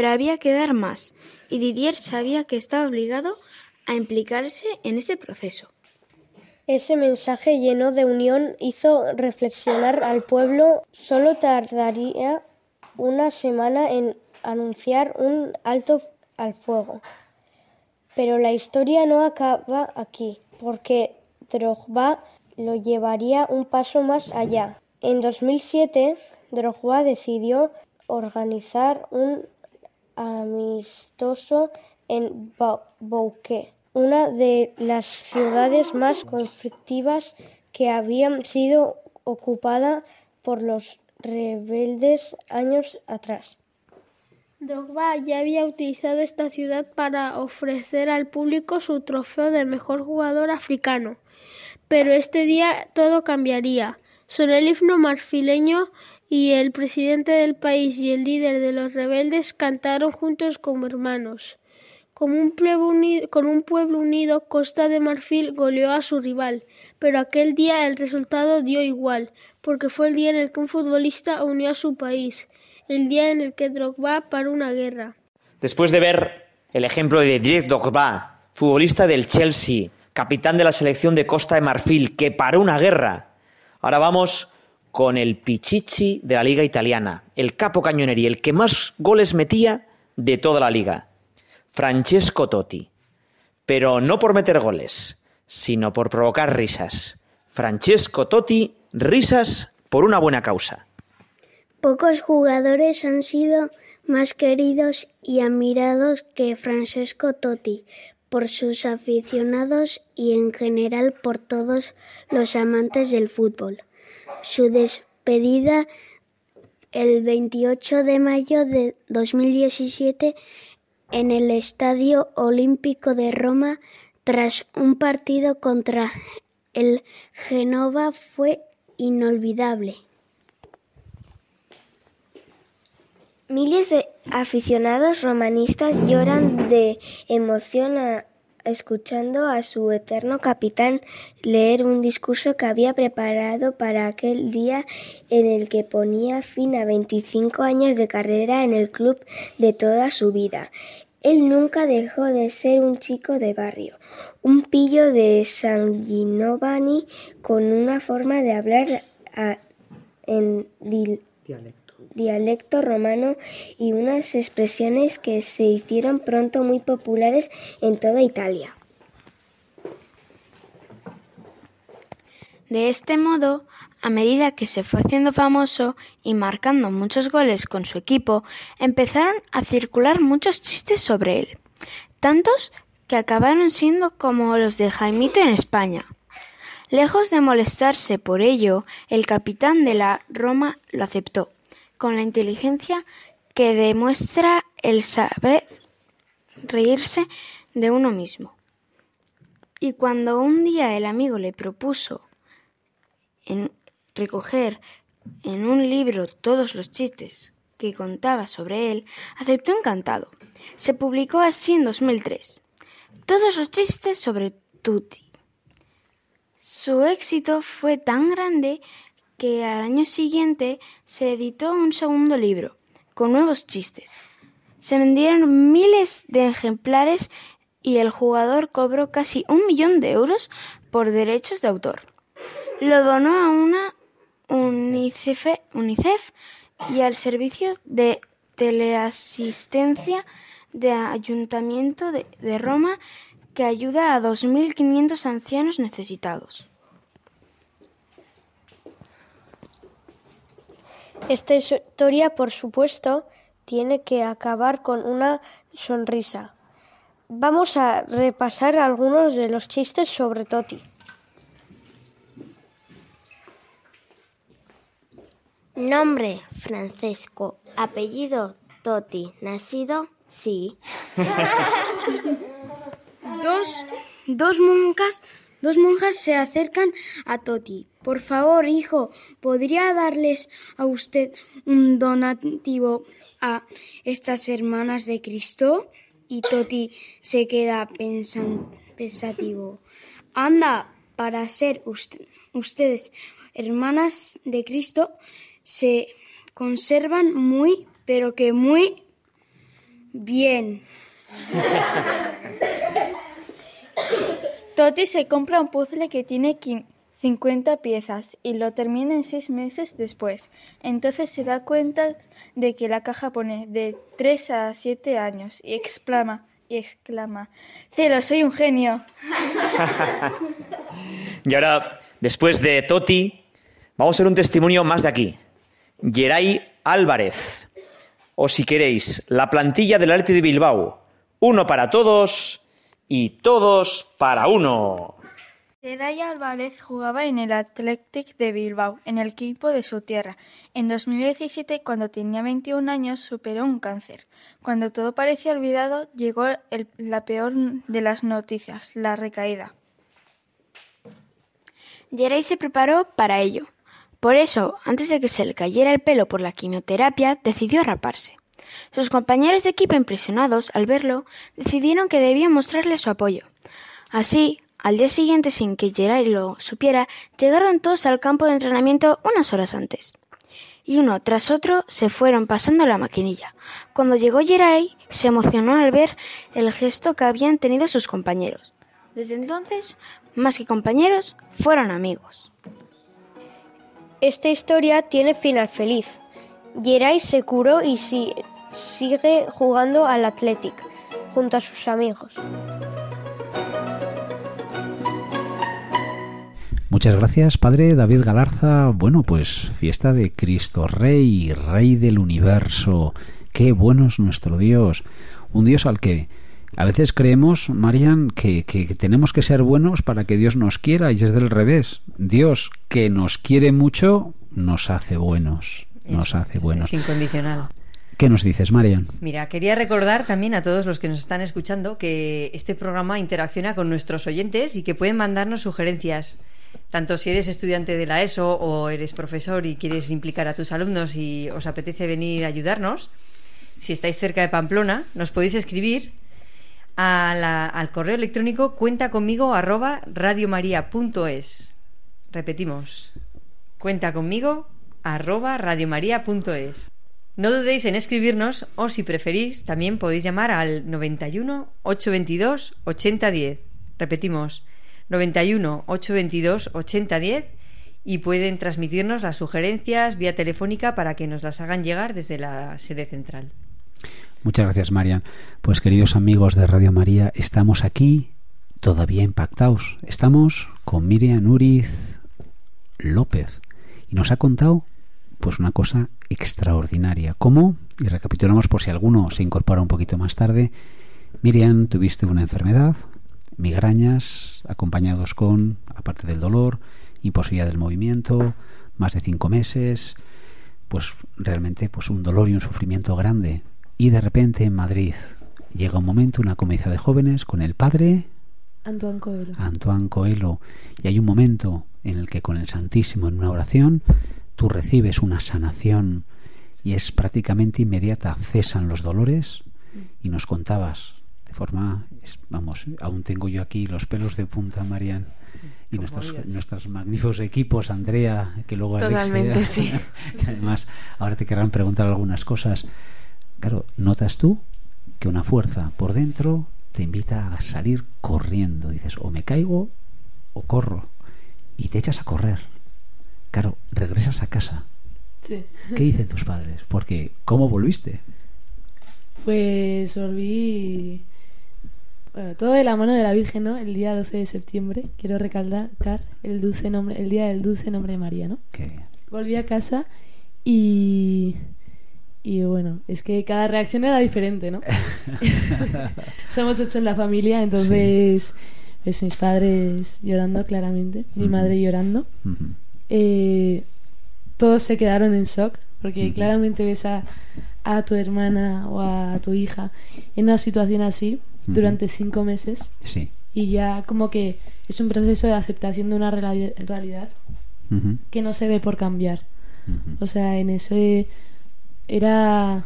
pero había que dar más, y Didier sabía que estaba obligado a implicarse en este proceso. Ese mensaje lleno de unión hizo reflexionar al pueblo. Solo tardaría una semana en anunciar un alto al fuego. Pero la historia no acaba aquí, porque Drogba lo llevaría un paso más allá. En 2007, Drogba decidió organizar un amistoso en Bouquet, una de las ciudades más conflictivas que habían sido ocupada por los rebeldes años atrás. Drogba ya había utilizado esta ciudad para ofrecer al público su trofeo de mejor jugador africano. Pero este día todo cambiaría. Son el himno marfileño y el presidente del país y el líder de los rebeldes cantaron juntos como hermanos. Con un, unido, con un pueblo unido, Costa de Marfil goleó a su rival, pero aquel día el resultado dio igual, porque fue el día en el que un futbolista unió a su país, el día en el que Drogba paró una guerra. Después de ver el ejemplo de Didier Drogba, futbolista del Chelsea, capitán de la selección de Costa de Marfil, que paró una guerra, ahora vamos con el Pichichi de la liga italiana, el capo cañoneri, el que más goles metía de toda la liga, Francesco Totti. Pero no por meter goles, sino por provocar risas. Francesco Totti, risas por una buena causa. Pocos jugadores han sido más queridos y admirados que Francesco Totti por sus aficionados y en general por todos los amantes del fútbol. Su despedida el 28 de mayo de 2017 en el Estadio Olímpico de Roma tras un partido contra el Genova fue inolvidable. Miles de aficionados romanistas lloran de emoción a, escuchando a su eterno capitán leer un discurso que había preparado para aquel día en el que ponía fin a 25 años de carrera en el club de toda su vida. Él nunca dejó de ser un chico de barrio, un pillo de Sanguinovani con una forma de hablar a, en dialecto dialecto romano y unas expresiones que se hicieron pronto muy populares en toda Italia. De este modo, a medida que se fue haciendo famoso y marcando muchos goles con su equipo, empezaron a circular muchos chistes sobre él, tantos que acabaron siendo como los de Jaimito en España. Lejos de molestarse por ello, el capitán de la Roma lo aceptó con la inteligencia que demuestra el saber reírse de uno mismo. Y cuando un día el amigo le propuso en recoger en un libro todos los chistes que contaba sobre él, aceptó encantado. Se publicó así en 2003. Todos los chistes sobre Tutti. Su éxito fue tan grande que al año siguiente se editó un segundo libro, con nuevos chistes. Se vendieron miles de ejemplares y el jugador cobró casi un millón de euros por derechos de autor. Lo donó a una UNICEF, UNICEF y al servicio de teleasistencia de Ayuntamiento de, de Roma que ayuda a 2.500 ancianos necesitados. Esta historia, por supuesto, tiene que acabar con una sonrisa. Vamos a repasar algunos de los chistes sobre Toti. Nombre Francesco. Apellido Toti. Nacido sí. [laughs] Dos, dos monjas, dos monjas se acercan a Toti. Por favor, hijo, ¿podría darles a usted un donativo a estas hermanas de Cristo? Y Toti se queda pensativo. Anda, para ser usted- ustedes hermanas de Cristo, se conservan muy, pero que muy bien. [laughs] Toti se compra un puzzle que tiene quin- 50 piezas y lo termina en seis meses después. Entonces se da cuenta de que la caja pone de 3 a 7 años y exclama, y exclama, ¡Cielo, soy un genio! [laughs] Y ahora, después de Toti, vamos a ver un testimonio más de aquí. Geray Álvarez. O si queréis, la plantilla del Arte de Bilbao. Uno para todos y todos para uno. Geray Álvarez jugaba en el Athletic de Bilbao, en el equipo de su tierra. En 2017, cuando tenía 21 años, superó un cáncer. Cuando todo parecía olvidado, llegó el- la peor de las noticias, la recaída. Geray se preparó para ello. Por eso, antes de que se le cayera el pelo por la quimioterapia, decidió raparse. Sus compañeros de equipo, impresionados al verlo, decidieron que debían mostrarle su apoyo. Así, al día siguiente, sin que Geray lo supiera, llegaron todos al campo de entrenamiento unas horas antes. Y uno tras otro se fueron pasando la maquinilla. Cuando llegó Geray, se emocionó al ver el gesto que habían tenido sus compañeros. Desde entonces, más que compañeros, fueron amigos. Esta historia tiene final feliz. Geray se curó y si- sigue jugando al Athletic junto a sus amigos. Muchas gracias, Padre David Galarza. Bueno, pues fiesta de Cristo Rey, Rey del universo. Qué bueno es nuestro Dios. Un Dios al que a veces creemos, Marian, que, que- que tenemos que ser buenos para que Dios nos quiera y es del revés. Dios que nos quiere mucho nos hace buenos. Nos Eso, hace buenos. Es incondicional. ¿Qué nos dices, Marian? Mira, quería recordar también a todos los que nos están escuchando que este programa interacciona con nuestros oyentes y que pueden mandarnos sugerencias. Tanto si eres estudiante de la ESO o eres profesor y quieres implicar a tus alumnos y os apetece venir a ayudarnos, si estáis cerca de Pamplona, nos podéis escribir al correo electrónico cuenta arroba radiomaria.es. Repetimos, cuenta arroba. No dudéis en escribirnos o si preferís también podéis llamar al 91 822 8010. Repetimos, 91 822 8010 y pueden transmitirnos las sugerencias vía telefónica para que nos las hagan llegar desde la sede central. Muchas gracias, Marian. Pues queridos amigos de Radio María, estamos aquí todavía impactados. Estamos con Miriam Uriz López y nos ha contado pues una cosa extraordinaria. ¿Cómo? Y recapitulamos por si alguno se incorpora un poquito más tarde. Miriam, tuviste una enfermedad, migrañas, acompañados con, aparte del dolor, imposibilidad del movimiento, más de cinco meses. pues realmente pues un dolor y un sufrimiento grande. Y de repente en Madrid llega un momento, una comedia de jóvenes con el padre Antoine Coelho. Antoine Coelho y hay un momento en el que con el Santísimo en una oración tú recibes una sanación y es prácticamente inmediata, cesan los dolores y nos contabas de forma, vamos, aún tengo yo aquí los pelos de punta, Marian, y nuestros, nuestros magníficos equipos, Andrea, que luego Totalmente, sí. [laughs] que además ahora te querrán preguntar algunas cosas. Claro, ¿notas tú que una fuerza por dentro te invita a salir corriendo? Dices, o me caigo o corro. Y te echas a correr. Claro, regresas a casa. Sí. ¿Qué dicen tus padres? Porque, ¿cómo volviste? Pues volví. Bueno, todo de la mano de la Virgen, ¿no? El día 12 de septiembre. Quiero recalcar el dulce nombre, el día del dulce nombre de María, ¿no? Volví a casa y. Y bueno, es que cada reacción era diferente, ¿no? [laughs] [laughs] Somos ocho en la familia, entonces. Pues mis padres llorando claramente, mi madre llorando. Eh, todos se quedaron en shock porque claramente ves a, a tu hermana o a tu hija en una situación así durante cinco meses Sí. y ya como que es un proceso de aceptación de una reali- realidad que no se ve por cambiar. O sea, en ese era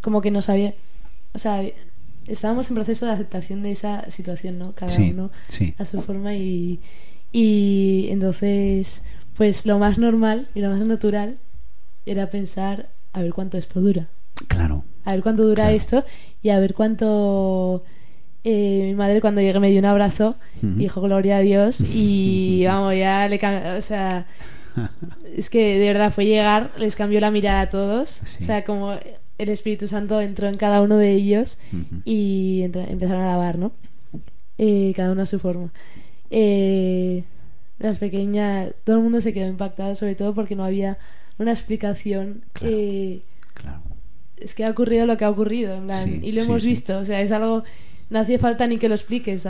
como que no sabía, o sea, estábamos en proceso de aceptación de esa situación, ¿no? Cada Sí, uno sí. a su forma y, y entonces, pues lo más normal y lo más natural era pensar a ver cuánto esto dura. Claro. A ver cuánto dura esto y a ver cuánto... eh, mi madre cuando llegué me dio un abrazo dijo gloria a Dios [laughs] y vamos, ya le cam- o sea, [laughs] es que de verdad fue llegar, les cambió la mirada a todos, o sea, como el Espíritu Santo entró en cada uno de ellos y entra- empezaron a alabar, ¿no? Eh, cada uno a su forma. Eh, las pequeñas, todo el mundo se quedó impactado, sobre todo porque no había una explicación. eh, Es que ha ocurrido lo que ha ocurrido, en plan, Sí, y lo sí, hemos sí. visto, o sea, es algo, no hacía falta ni que lo expliques,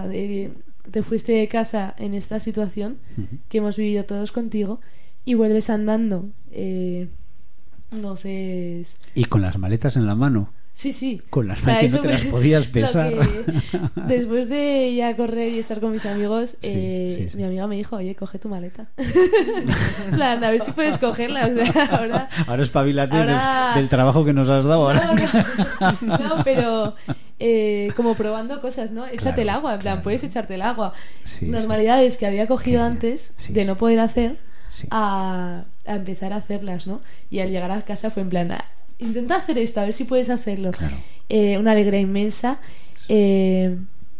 te fuiste de casa en esta situación que hemos vivido todos contigo y vuelves andando. eh, entonces, Y con las maletas en la mano. Sí, sí. Con las O sea, no te las podías pesar. que- [laughs] después de ya correr y estar con mis amigos, eh, sí, sí. mi amiga me dijo, oye, coge tu maleta. En [laughs] plan, a ver si puedes cogerla. O sea, [laughs] ahora... Ahora espabilate del- Ahora- del, trabajo que nos has dado ahora. No, pero eh, como probando cosas, ¿no? Échate el agua, en plan, puedes echarte el agua. Normalidades que había cogido antes de no poder hacer a, a empezar a hacerlas, ¿no? Y al llegar a casa fue en plan, "Ah, intenta hacer esto, a ver si puedes hacerlo. Eh, una alegría inmensa eh,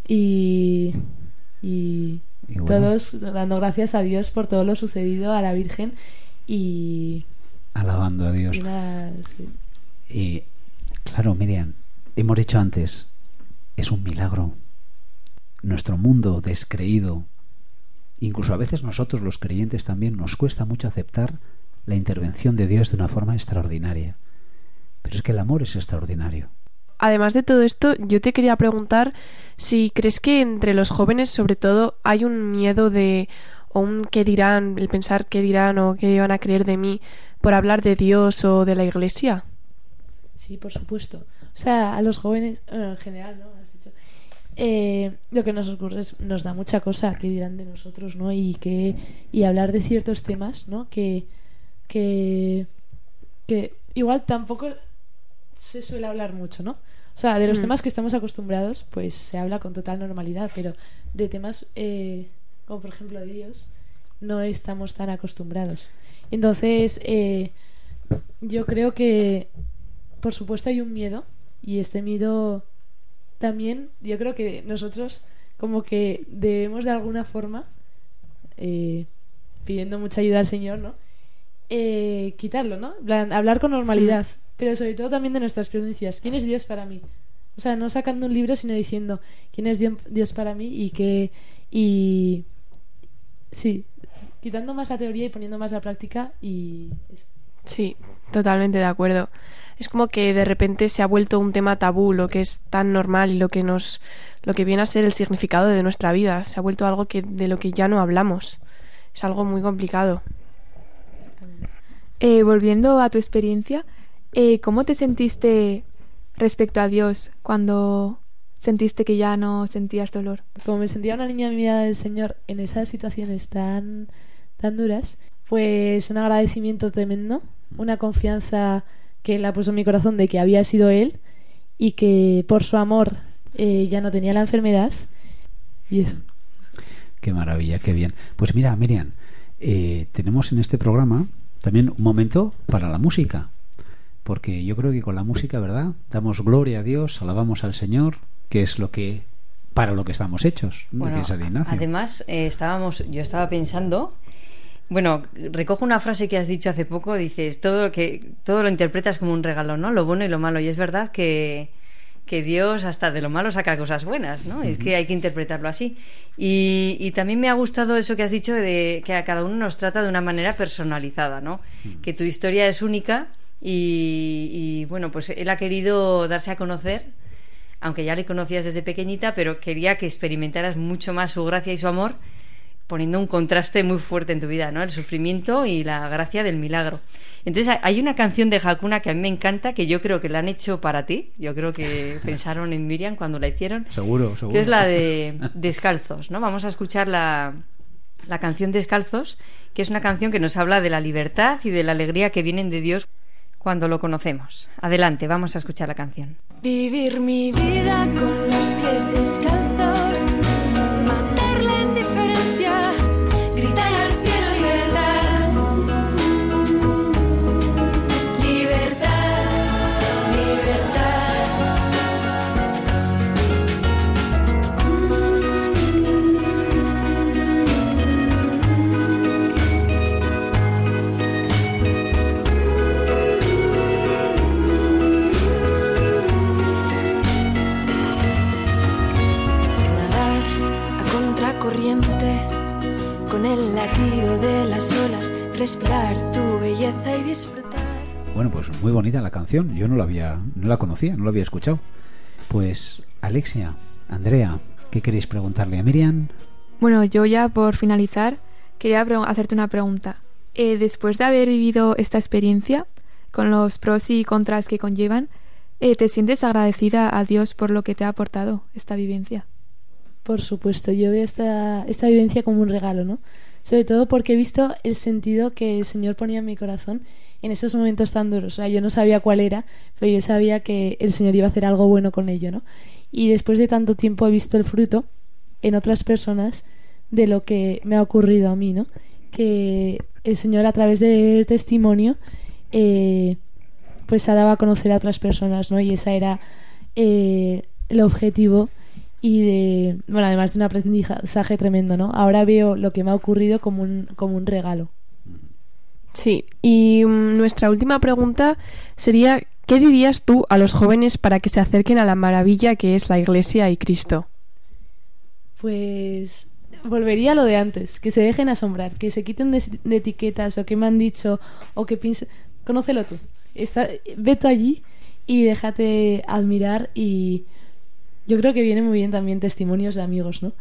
y, y, Y bueno. todos dando gracias a Dios por todo lo sucedido, a la Virgen y... Alabando a Dios. y nada, sí. Y claro, Miriam, hemos dicho antes, es un milagro. Nuestro mundo descreído, incluso a veces nosotros los creyentes también, nos cuesta mucho aceptar la intervención de Dios de una forma extraordinaria. Pero es que el amor es extraordinario. Además de todo esto, yo te quería preguntar si crees que entre los jóvenes, sobre todo, hay un miedo de o un qué dirán, el pensar qué dirán o qué van a creer de mí por hablar de Dios o de la Iglesia. Sí, por supuesto. O sea, a los jóvenes, bueno, en general, ¿no? Has dicho. Eh, lo que nos ocurre es, nos da mucha cosa que dirán de nosotros, ¿no? Y que y hablar de ciertos temas, ¿no? Que que que igual tampoco se suele hablar mucho, ¿no? O sea, de los Mm. temas que estamos acostumbrados, pues se habla con total normalidad, pero de temas eh, como por ejemplo de Dios, no estamos tan acostumbrados. Entonces, eh, yo creo que, por supuesto, hay un miedo, y este miedo también, yo creo que nosotros, como que debemos de alguna forma, eh, pidiendo mucha ayuda al Señor, ¿no? Eh, quitarlo, ¿no? Hablar con normalidad, pero sobre todo también de nuestras experiencias. ¿Quién es Dios para mí? O sea, no sacando un libro, sino diciendo quién es Dio- Dios para mí y que. Y. Sí, quitando más la teoría y poniendo más la práctica y. eso. Sí, totalmente de acuerdo. Es como que de repente se ha vuelto un tema tabú, lo que es tan normal y lo que nos lo que viene a ser el significado de nuestra vida, se ha vuelto algo que de lo que ya no hablamos. Es algo muy complicado. Eh, volviendo a tu experiencia, eh, ¿cómo te sentiste respecto a Dios cuando sentiste que ya no sentías dolor? Como me sentía una niña mía del Señor en esas situaciones tan, tan duras, pues un agradecimiento tremendo, una confianza que Él ha puesto en mi corazón de que había sido Él y que por su amor eh, ya no tenía la enfermedad. Y eso. Qué maravilla, qué bien. Pues mira, Miriam, eh, tenemos en este programa también un momento para la música. Porque yo creo que con la música, ¿verdad? Damos gloria a Dios, alabamos al Señor, que es lo que para lo que estamos hechos, Bueno, además, eh, estábamos, yo estaba pensando, bueno, recojo una frase que has dicho hace poco, dices, todo lo que todo lo interpretas como un regalo, ¿no? Lo bueno y lo malo. Y es verdad que, que Dios hasta de lo malo saca cosas buenas, ¿no? Es que hay que interpretarlo así. Y, y también me ha gustado eso que has dicho de que a cada uno nos trata de una manera personalizada, ¿no? Que tu historia es única y, y, bueno, pues él ha querido darse a conocer aunque ya le conocías desde pequeñita, pero quería que experimentaras mucho más su gracia y su amor, poniendo un contraste muy fuerte en tu vida, ¿no? El sufrimiento y la gracia del milagro. Entonces hay una canción de Hakuna que a mí me encanta, que yo creo que la han hecho para ti. Yo creo que [laughs] pensaron en Miriam cuando la hicieron. Seguro, seguro. Que es la de [laughs] Descalzos, ¿no? Vamos a escuchar la, la canción Descalzos, que es una canción que nos habla de la libertad y de la alegría que vienen de Dios cuando lo conocemos. Adelante, vamos a escuchar la canción. Vivir mi vida con los pies descalzos, contracorriente con el latido de las olas, respirar tu belleza y disfrutar. Bueno, pues muy bonita la canción. Yo no la había, no la conocía, no la había escuchado. Pues Alexia, Andrea, ¿qué queréis preguntarle a Miriam? Bueno, yo ya por finalizar quería hacerte una pregunta. Eh, después de haber vivido esta experiencia, con los pros y contras que conllevan, eh, ¿te sientes agradecida a Dios por lo que te ha aportado esta vivencia? Por supuesto, yo veo esta, esta vivencia como un regalo, ¿no? Sobre todo porque he visto el sentido que el Señor ponía en mi corazón en esos momentos tan duros. O sea, yo no sabía cuál era, pero yo sabía que el Señor iba a hacer algo bueno con ello, ¿no? Y después de tanto tiempo he visto el fruto en otras personas de lo que me ha ocurrido a mí, ¿no? Que el Señor a través del testimonio eh, pues ha dado a conocer a otras personas, ¿no? Y esa era eh, el objetivo y de, bueno, además de un aprendizaje tremendo, ¿no? Ahora veo lo que me ha ocurrido como un, como un regalo. Sí, y mm, nuestra última pregunta sería, ¿qué dirías tú a los jóvenes para que se acerquen a la maravilla que es la Iglesia y Cristo? Pues volvería a lo de antes, que se dejen asombrar, que se quiten de, de etiquetas o que me han dicho o que piensen, conócelo tú, Está, vete allí y déjate admirar y yo creo que viene muy bien también testimonios de amigos, ¿no?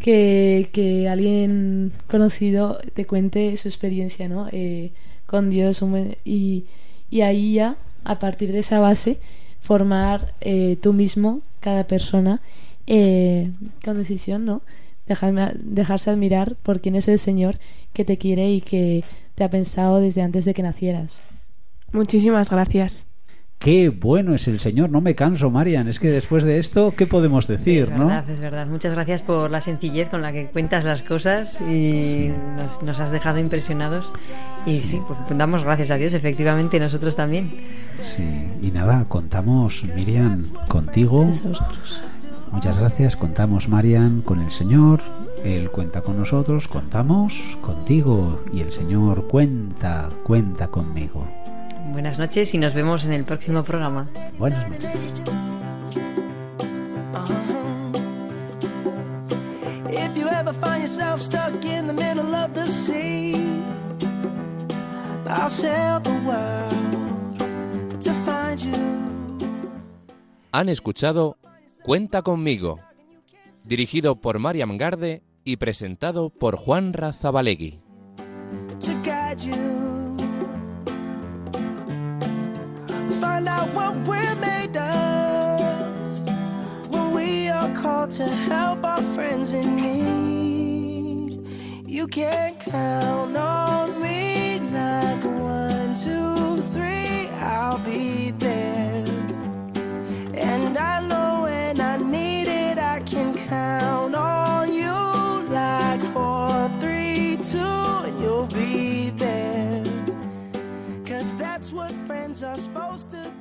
Que, que alguien conocido te cuente su experiencia, ¿no? Eh, con Dios y, y ahí ya, a partir de esa base, formar eh, tú mismo, cada persona, eh, con decisión, ¿no? Dejarme- dejarse admirar por quién es el Señor que te quiere y que te ha pensado desde antes de que nacieras. Muchísimas gracias. Qué bueno es el Señor, no me canso, Marian. Es que después de esto, ¿qué podemos decir, es no? verdad, es verdad. Muchas gracias por la sencillez con la que cuentas las cosas y nos, nos has dejado impresionados. Y sí, pues damos gracias a Dios, efectivamente, nosotros también. Sí, y nada, contamos, Miriam, contigo. Muchas gracias, contamos, Marian, con el Señor. Él cuenta con nosotros, contamos contigo. Y el Señor cuenta, cuenta conmigo. Buenas noches y nos vemos en el próximo programa. Buenas noches. If you ever find yourself stuck in the middle of the sea, I'll sail the world to find you. Han escuchado Cuenta conmigo, dirigido por Mariam Garde y presentado por Juan Razabalegui. to guide you. Find out what we're made of. When we are called to help our friends in need, you can count on me like one, two, three, I'll be there. And I know friends are supposed to